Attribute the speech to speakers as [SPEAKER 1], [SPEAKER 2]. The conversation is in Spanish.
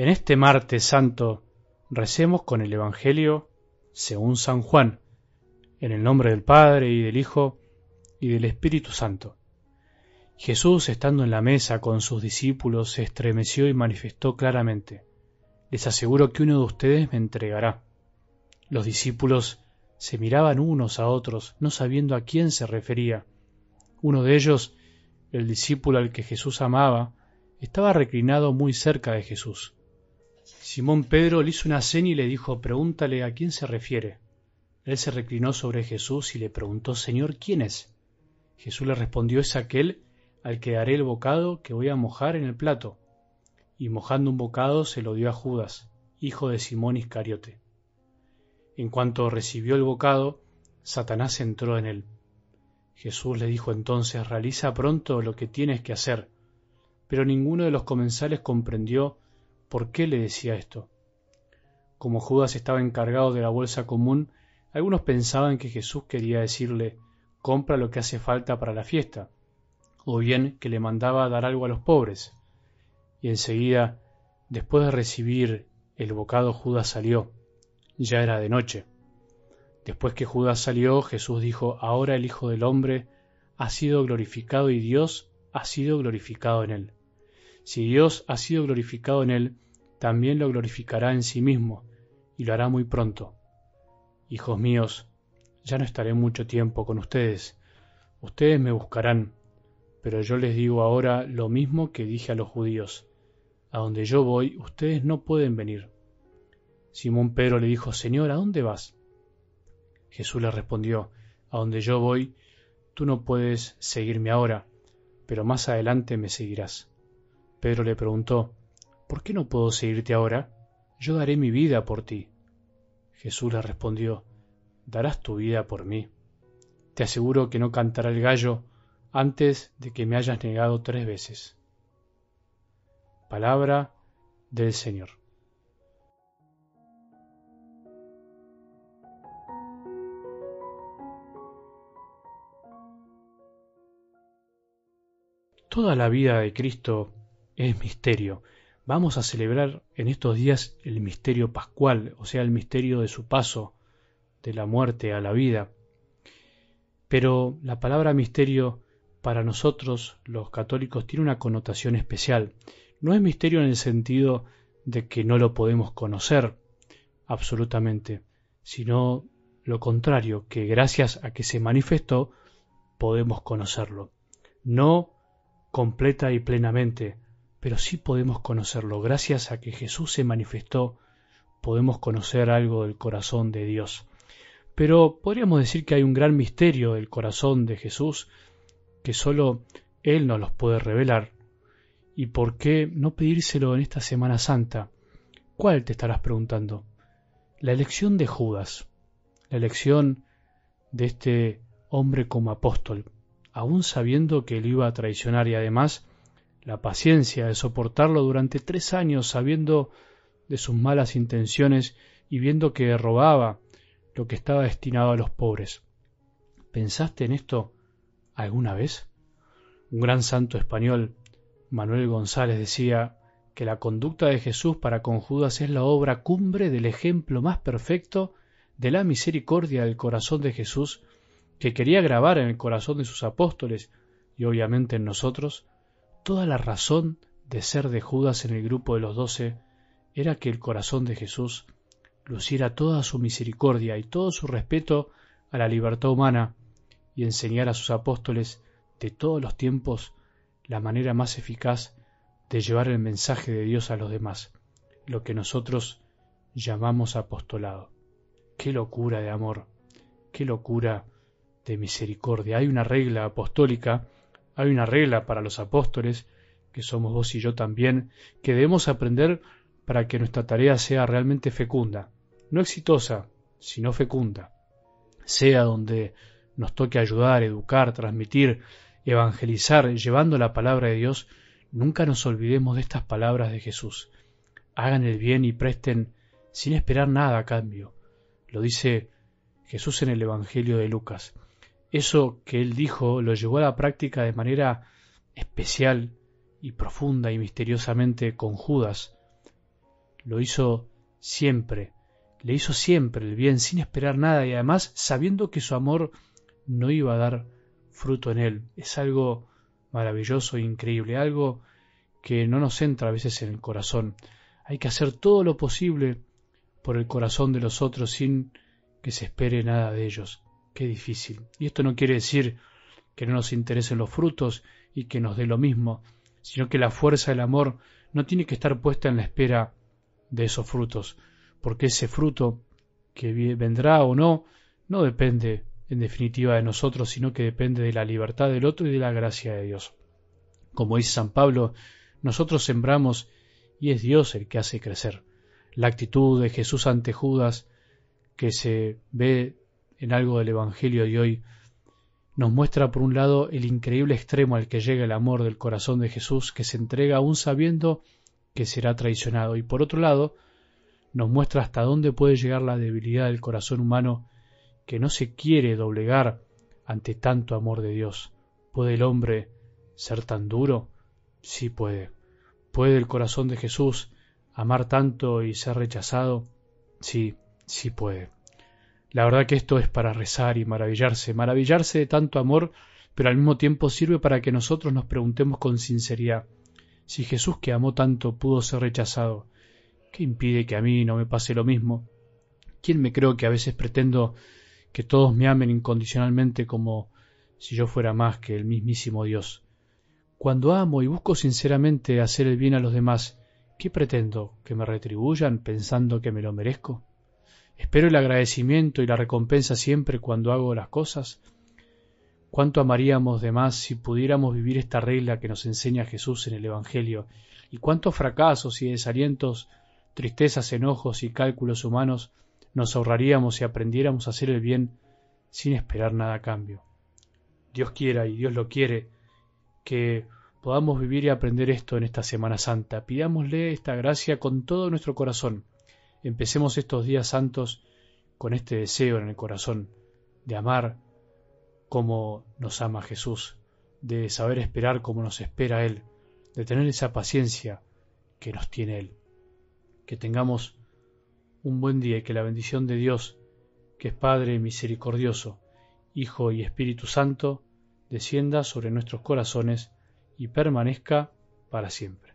[SPEAKER 1] En este martes santo recemos con el Evangelio según San Juan, en el nombre del Padre y del Hijo y del Espíritu Santo. Jesús, estando en la mesa con sus discípulos, se estremeció y manifestó claramente, Les aseguro que uno de ustedes me entregará. Los discípulos se miraban unos a otros, no sabiendo a quién se refería. Uno de ellos, el discípulo al que Jesús amaba, estaba reclinado muy cerca de Jesús. Simón Pedro le hizo una seña y le dijo, pregúntale a quién se refiere. Él se reclinó sobre Jesús y le preguntó, Señor, ¿quién es? Jesús le respondió, es aquel al que daré el bocado que voy a mojar en el plato. Y mojando un bocado se lo dio a Judas, hijo de Simón Iscariote. En cuanto recibió el bocado, Satanás entró en él. Jesús le dijo entonces, realiza pronto lo que tienes que hacer. Pero ninguno de los comensales comprendió por qué le decía esto. Como Judas estaba encargado de la bolsa común, algunos pensaban que Jesús quería decirle, compra lo que hace falta para la fiesta, o bien que le mandaba dar algo a los pobres. Y enseguida, después de recibir el bocado, Judas salió. Ya era de noche. Después que Judas salió, Jesús dijo, Ahora el Hijo del Hombre ha sido glorificado y Dios ha sido glorificado en él. Si Dios ha sido glorificado en él, también lo glorificará en sí mismo, y lo hará muy pronto. Hijos míos, ya no estaré mucho tiempo con ustedes. Ustedes me buscarán, pero yo les digo ahora lo mismo que dije a los judíos. A donde yo voy, ustedes no pueden venir. Simón Pedro le dijo, Señor, ¿a dónde vas? Jesús le respondió, A donde yo voy, tú no puedes seguirme ahora, pero más adelante me seguirás. Pedro le preguntó, ¿Por qué no puedo seguirte ahora? Yo daré mi vida por ti. Jesús le respondió, ¿darás tu vida por mí? Te aseguro que no cantará el gallo antes de que me hayas negado tres veces. Palabra del Señor. Toda la vida de Cristo es misterio. Vamos a celebrar en estos días el misterio pascual, o sea, el misterio de su paso de la muerte a la vida. Pero la palabra misterio para nosotros, los católicos, tiene una connotación especial. No es misterio en el sentido de que no lo podemos conocer absolutamente, sino lo contrario, que gracias a que se manifestó podemos conocerlo. No completa y plenamente, pero sí podemos conocerlo. Gracias a que Jesús se manifestó, podemos conocer algo del corazón de Dios. Pero podríamos decir que hay un gran misterio del corazón de Jesús que sólo Él nos los puede revelar. ¿Y por qué no pedírselo en esta Semana Santa? ¿Cuál te estarás preguntando? La elección de Judas, la elección de este hombre como apóstol, aun sabiendo que él iba a traicionar y además la paciencia de soportarlo durante tres años sabiendo de sus malas intenciones y viendo que robaba lo que estaba destinado a los pobres. ¿Pensaste en esto alguna vez? Un gran santo español, Manuel González, decía que la conducta de Jesús para con Judas es la obra cumbre del ejemplo más perfecto de la misericordia del corazón de Jesús que quería grabar en el corazón de sus apóstoles y obviamente en nosotros, toda la razón de ser de Judas en el grupo de los doce era que el corazón de Jesús luciera toda su misericordia y todo su respeto a la libertad humana y enseñar a sus apóstoles de todos los tiempos la manera más eficaz de llevar el mensaje de Dios a los demás, lo que nosotros llamamos apostolado. Qué locura de amor, qué locura de misericordia. Hay una regla apostólica, hay una regla para los apóstoles, que somos vos y yo también, que debemos aprender para que nuestra tarea sea realmente fecunda, no exitosa, sino fecunda, sea donde nos toque ayudar, educar, transmitir, evangelizar, llevando la palabra de Dios, nunca nos olvidemos de estas palabras de Jesús. Hagan el bien y presten sin esperar nada a cambio. Lo dice Jesús en el Evangelio de Lucas. Eso que él dijo lo llevó a la práctica de manera especial y profunda y misteriosamente con Judas. lo hizo siempre, le hizo siempre el bien sin esperar nada y además sabiendo que su amor no iba a dar fruto en él. Es algo maravilloso increíble, algo que no nos entra a veces en el corazón. Hay que hacer todo lo posible por el corazón de los otros sin que se espere nada de ellos. Qué difícil. Y esto no quiere decir que no nos interesen los frutos y que nos dé lo mismo, sino que la fuerza del amor no tiene que estar puesta en la espera de esos frutos, porque ese fruto que vendrá o no no depende en definitiva de nosotros, sino que depende de la libertad del otro y de la gracia de Dios. Como dice San Pablo, nosotros sembramos y es Dios el que hace crecer. La actitud de Jesús ante Judas, que se ve en algo del Evangelio de hoy, nos muestra por un lado el increíble extremo al que llega el amor del corazón de Jesús, que se entrega aún sabiendo que será traicionado, y por otro lado, nos muestra hasta dónde puede llegar la debilidad del corazón humano que no se quiere doblegar ante tanto amor de Dios. ¿Puede el hombre ser tan duro? Sí puede. ¿Puede el corazón de Jesús amar tanto y ser rechazado? Sí, sí puede. La verdad que esto es para rezar y maravillarse, maravillarse de tanto amor, pero al mismo tiempo sirve para que nosotros nos preguntemos con sinceridad, si Jesús que amó tanto pudo ser rechazado, ¿qué impide que a mí no me pase lo mismo? ¿Quién me creo que a veces pretendo que todos me amen incondicionalmente como si yo fuera más que el mismísimo Dios. Cuando amo y busco sinceramente hacer el bien a los demás, ¿qué pretendo? ¿Que me retribuyan pensando que me lo merezco? ¿Espero el agradecimiento y la recompensa siempre cuando hago las cosas? ¿Cuánto amaríamos de más si pudiéramos vivir esta regla que nos enseña Jesús en el Evangelio? ¿Y cuántos fracasos y desalientos, tristezas, enojos y cálculos humanos nos ahorraríamos si aprendiéramos a hacer el bien sin esperar nada a cambio. Dios quiera y Dios lo quiere que podamos vivir y aprender esto en esta Semana Santa. Pidámosle esta gracia con todo nuestro corazón. Empecemos estos días santos con este deseo en el corazón de amar como nos ama Jesús, de saber esperar como nos espera Él, de tener esa paciencia que nos tiene Él. Que tengamos un buen día y que la bendición de Dios, que es Padre misericordioso, Hijo y Espíritu Santo, descienda sobre nuestros corazones y permanezca para siempre.